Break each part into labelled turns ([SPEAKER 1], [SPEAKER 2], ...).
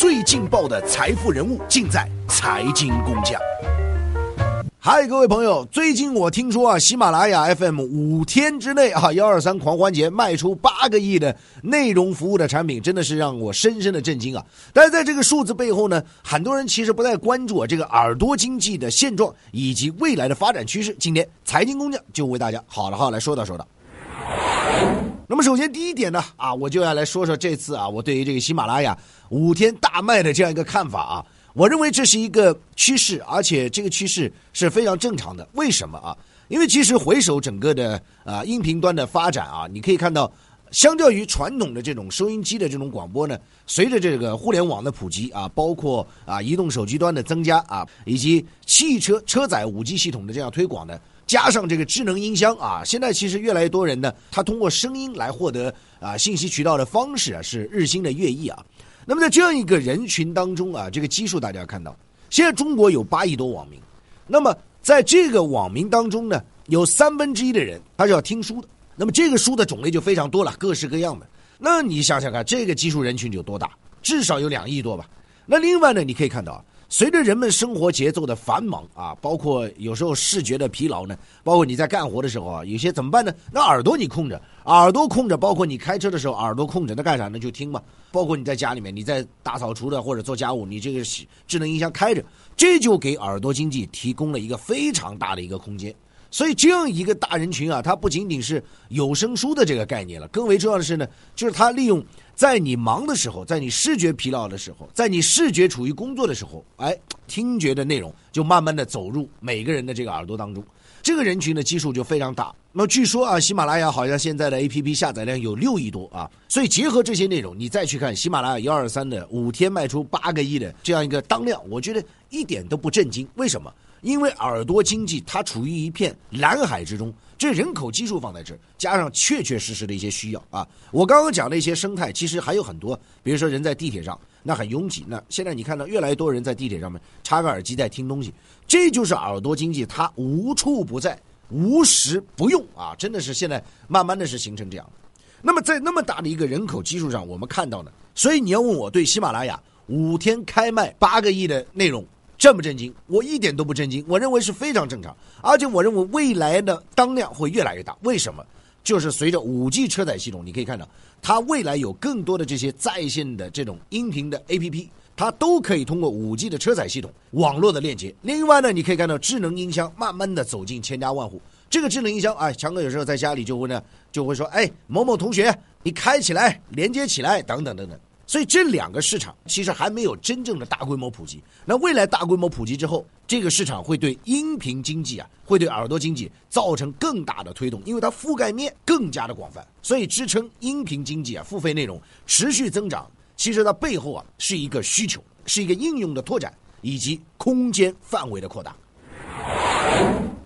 [SPEAKER 1] 最劲爆的财富人物，尽在财经工匠。嗨，各位朋友，最近我听说啊，喜马拉雅 FM 五天之内啊，幺二三狂欢节卖出八个亿的内容服务的产品，真的是让我深深的震惊啊！但是在这个数字背后呢，很多人其实不太关注啊这个耳朵经济的现状以及未来的发展趋势。今天财经工匠就为大家好了好来说道说道。那么首先第一点呢，啊，我就要来说说这次啊，我对于这个喜马拉雅五天大卖的这样一个看法啊。我认为这是一个趋势，而且这个趋势是非常正常的。为什么啊？因为其实回首整个的啊音频端的发展啊，你可以看到，相较于传统的这种收音机的这种广播呢，随着这个互联网的普及啊，包括啊移动手机端的增加啊，以及汽车车载五 G 系统的这样推广呢，加上这个智能音箱啊，现在其实越来越多人呢，他通过声音来获得啊信息渠道的方式啊，是日新的月异啊。那么在这样一个人群当中啊，这个基数大家要看到，现在中国有八亿多网民，那么在这个网民当中呢，有三分之一的人他是要听书的，那么这个书的种类就非常多了，各式各样的。那你想想看，这个基数人群有多大？至少有两亿多吧。那另外呢，你可以看到。随着人们生活节奏的繁忙啊，包括有时候视觉的疲劳呢，包括你在干活的时候啊，有些怎么办呢？那耳朵你空着，耳朵空着，包括你开车的时候耳朵空着，那干啥呢？就听嘛。包括你在家里面，你在大扫除的或者做家务，你这个智能音箱开着，这就给耳朵经济提供了一个非常大的一个空间。所以这样一个大人群啊，它不仅仅是有声书的这个概念了，更为重要的是呢，就是它利用。在你忙的时候，在你视觉疲劳的时候，在你视觉处于工作的时候，哎，听觉的内容就慢慢的走入每个人的这个耳朵当中，这个人群的基数就非常大。那据说啊，喜马拉雅好像现在的 APP 下载量有六亿多啊，所以结合这些内容，你再去看喜马拉雅幺二三的五天卖出八个亿的这样一个当量，我觉得一点都不震惊。为什么？因为耳朵经济它处于一片蓝海之中。这人口基数放在这儿，加上确确实实的一些需要啊，我刚刚讲的一些生态，其实还有很多，比如说人在地铁上，那很拥挤，那现在你看到越来越多人在地铁上面插个耳机在听东西，这就是耳朵经济，它无处不在，无时不用啊，真的是现在慢慢的是形成这样。那么在那么大的一个人口基数上，我们看到呢，所以你要问我对喜马拉雅五天开卖八个亿的内容。震不震惊？我一点都不震惊，我认为是非常正常，而且我认为未来的当量会越来越大。为什么？就是随着五 G 车载系统，你可以看到，它未来有更多的这些在线的这种音频的 APP，它都可以通过五 G 的车载系统网络的链接。另外呢，你可以看到智能音箱慢慢的走进千家万户。这个智能音箱，哎，强哥有时候在家里就会呢，就会说，哎，某某同学，你开起来，连接起来，等等等等。所以这两个市场其实还没有真正的大规模普及。那未来大规模普及之后，这个市场会对音频经济啊，会对耳朵经济造成更大的推动，因为它覆盖面更加的广泛。所以支撑音频经济啊，付费内容持续增长，其实它背后啊是一个需求，是一个应用的拓展以及空间范围的扩大。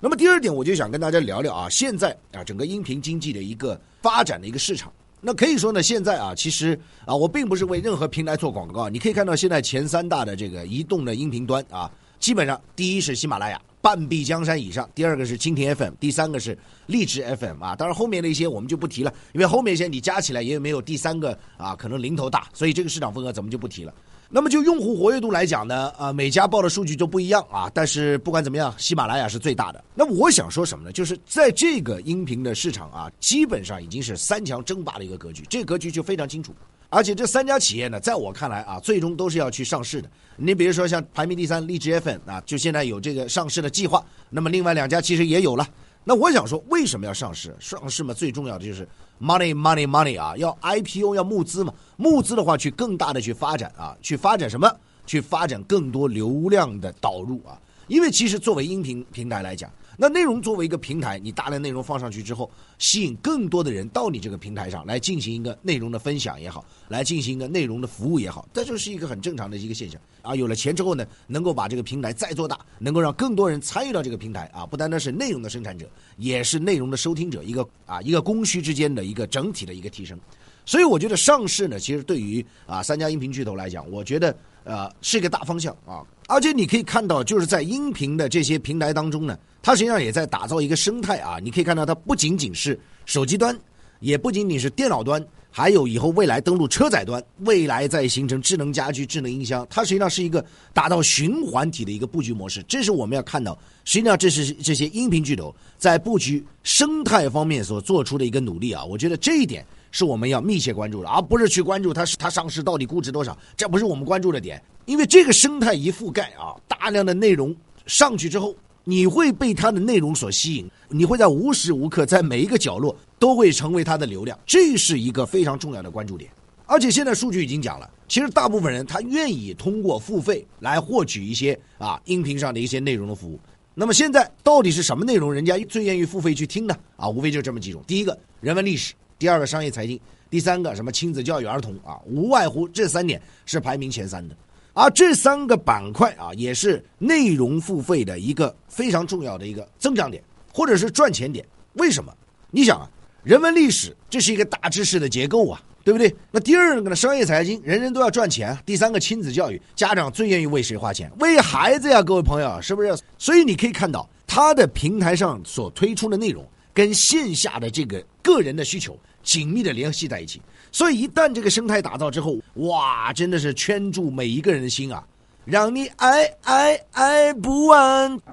[SPEAKER 1] 那么第二点，我就想跟大家聊聊啊，现在啊整个音频经济的一个发展的一个市场。那可以说呢，现在啊，其实啊，我并不是为任何平台做广告。你可以看到，现在前三大的这个移动的音频端啊，基本上第一是喜马拉雅，半壁江山以上；第二个是蜻蜓 FM，第三个是荔枝 FM 啊。当然后面那些我们就不提了，因为后面一些你加起来也没有第三个啊，可能零头大，所以这个市场份额咱们就不提了。那么就用户活跃度来讲呢，啊，每家报的数据都不一样啊。但是不管怎么样，喜马拉雅是最大的。那我想说什么呢？就是在这个音频的市场啊，基本上已经是三强争霸的一个格局，这个格局就非常清楚。而且这三家企业呢，在我看来啊，最终都是要去上市的。你比如说像排名第三荔枝 FM 啊，就现在有这个上市的计划。那么另外两家其实也有了。那我想说，为什么要上市？上市嘛，最重要的就是 money money money 啊，要 IPO 要募资嘛。募资的话，去更大的去发展啊，去发展什么？去发展更多流量的导入啊。因为其实作为音频平台来讲。那内容作为一个平台，你大量内容放上去之后，吸引更多的人到你这个平台上来进行一个内容的分享也好，来进行一个内容的服务也好，这就是一个很正常的一个现象。啊，有了钱之后呢，能够把这个平台再做大，能够让更多人参与到这个平台啊，不单单是内容的生产者，也是内容的收听者，一个啊一个供需之间的一个整体的一个提升。所以我觉得上市呢，其实对于啊三家音频巨头来讲，我觉得呃是一个大方向啊。而且你可以看到，就是在音频的这些平台当中呢，它实际上也在打造一个生态啊。你可以看到，它不仅仅是手机端，也不仅仅是电脑端，还有以后未来登陆车载端，未来再形成智能家居、智能音箱，它实际上是一个打造循环体的一个布局模式。这是我们要看到，实际上这是这些音频巨头在布局生态方面所做出的一个努力啊！我觉得这一点是我们要密切关注的，而不是去关注它它上市到底估值多少，这不是我们关注的点。因为这个生态一覆盖啊，大量的内容上去之后。你会被它的内容所吸引，你会在无时无刻在每一个角落都会成为它的流量，这是一个非常重要的关注点。而且现在数据已经讲了，其实大部分人他愿意通过付费来获取一些啊音频上的一些内容的服务。那么现在到底是什么内容人家最愿意付费去听呢？啊，无非就这么几种：第一个人文历史，第二个商业财经，第三个什么亲子教育儿童啊，无外乎这三点是排名前三的。而这三个板块啊，也是内容付费的一个非常重要的一个增长点，或者是赚钱点。为什么？你想啊，人文历史这是一个大知识的结构啊，对不对？那第二个呢，商业财经，人人都要赚钱。第三个，亲子教育，家长最愿意为谁花钱？为孩子呀，各位朋友，是不是？所以你可以看到，它的平台上所推出的内容，跟线下的这个个人的需求紧密的联系在一起。所以，一旦这个生态打造之后，哇，真的是圈住每一个人的心啊，让你爱爱爱不完。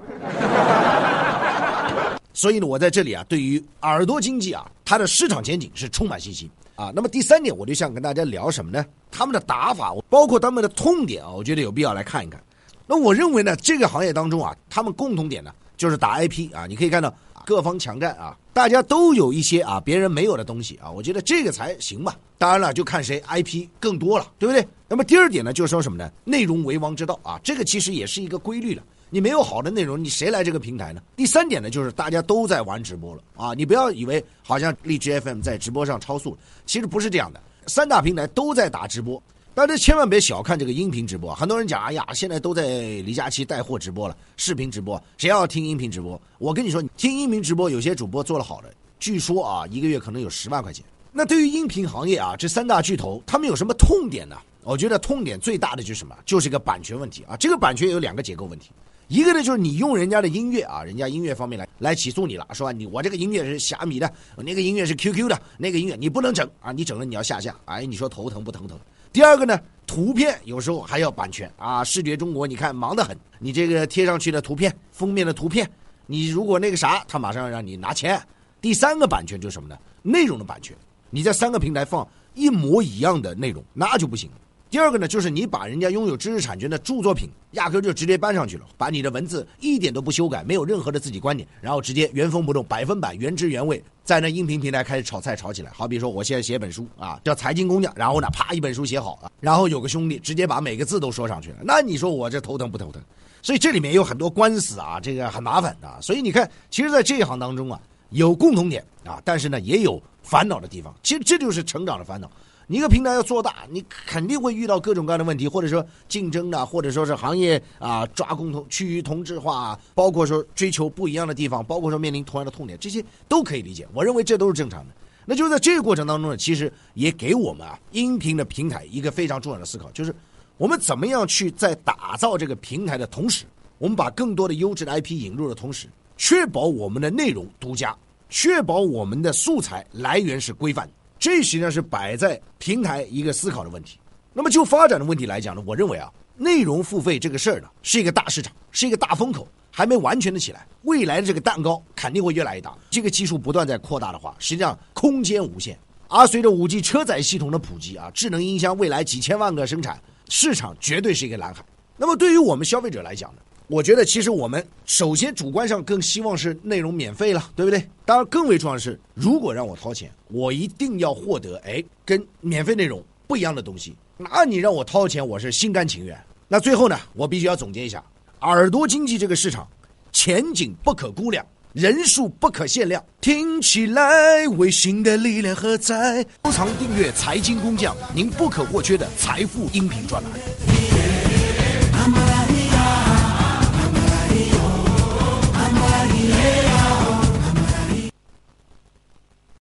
[SPEAKER 1] 所以呢，我在这里啊，对于耳朵经济啊，它的市场前景是充满信心啊。那么第三点，我就想跟大家聊什么呢？他们的打法，包括他们的痛点啊，我觉得有必要来看一看。那我认为呢，这个行业当中啊，他们共同点呢，就是打 IP 啊，你可以看到。各方强战啊，大家都有一些啊别人没有的东西啊，我觉得这个才行吧。当然了，就看谁 IP 更多了，对不对？那么第二点呢，就是说什么呢？内容为王之道啊，这个其实也是一个规律了。你没有好的内容，你谁来这个平台呢？第三点呢，就是大家都在玩直播了啊，你不要以为好像荔枝 FM 在直播上超速，其实不是这样的，三大平台都在打直播。大家千万别小看这个音频直播，很多人讲，哎呀，现在都在李佳琦带货直播了，视频直播，谁要听音频直播？我跟你说，听音频直播，有些主播做了好的，据说啊，一个月可能有十万块钱。那对于音频行业啊，这三大巨头，他们有什么痛点呢？我觉得痛点最大的就是什么？就是一个版权问题啊。这个版权有两个结构问题，一个呢就是你用人家的音乐啊，人家音乐方面来来起诉你了，说你我这个音乐是虾米的，那个音乐是 QQ 的，那个音乐你不能整啊，你整了你要下架，哎，你说头疼不头疼？第二个呢，图片有时候还要版权啊。视觉中国，你看忙得很，你这个贴上去的图片，封面的图片，你如果那个啥，他马上要让你拿钱。第三个版权就是什么呢？内容的版权，你在三个平台放一模一样的内容，那就不行。第二个呢，就是你把人家拥有知识产权的著作品，压根就直接搬上去了，把你的文字一点都不修改，没有任何的自己观点，然后直接原封不动、百分百原汁原味，在那音频平台开始炒菜炒起来。好比说，我现在写本书啊，叫《财经工匠》，然后呢，啪，一本书写好了，然后有个兄弟直接把每个字都说上去了，那你说我这头疼不头疼？所以这里面有很多官司啊，这个很麻烦的。所以你看，其实，在这一行当中啊，有共同点啊，但是呢，也有烦恼的地方。其实这就是成长的烦恼。你一个平台要做大，你肯定会遇到各种各样的问题，或者说竞争的，或者说是行业啊抓共同趋于同质化，包括说追求不一样的地方，包括说面临同样的痛点，这些都可以理解。我认为这都是正常的。那就在这个过程当中呢，其实也给我们啊音频的平台一个非常重要的思考，就是我们怎么样去在打造这个平台的同时，我们把更多的优质的 IP 引入的同时，确保我们的内容独家，确保我们的素材来源是规范的。这实际上是摆在平台一个思考的问题。那么就发展的问题来讲呢，我认为啊，内容付费这个事儿呢，是一个大市场，是一个大风口，还没完全的起来。未来的这个蛋糕肯定会越来越大。这个技术不断在扩大的话，实际上空间无限。而随着五 G 车载系统的普及啊，智能音箱未来几千万个生产，市场绝对是一个蓝海。那么对于我们消费者来讲呢？我觉得其实我们首先主观上更希望是内容免费了，对不对？当然，更为重要的是，如果让我掏钱，我一定要获得哎跟免费内容不一样的东西。那你让我掏钱，我是心甘情愿。那最后呢，我必须要总结一下：耳朵经济这个市场前景不可估量，人数不可限量。听起来，微信的力量何在？收藏订阅财经工匠，您不可或缺的财富音频专栏。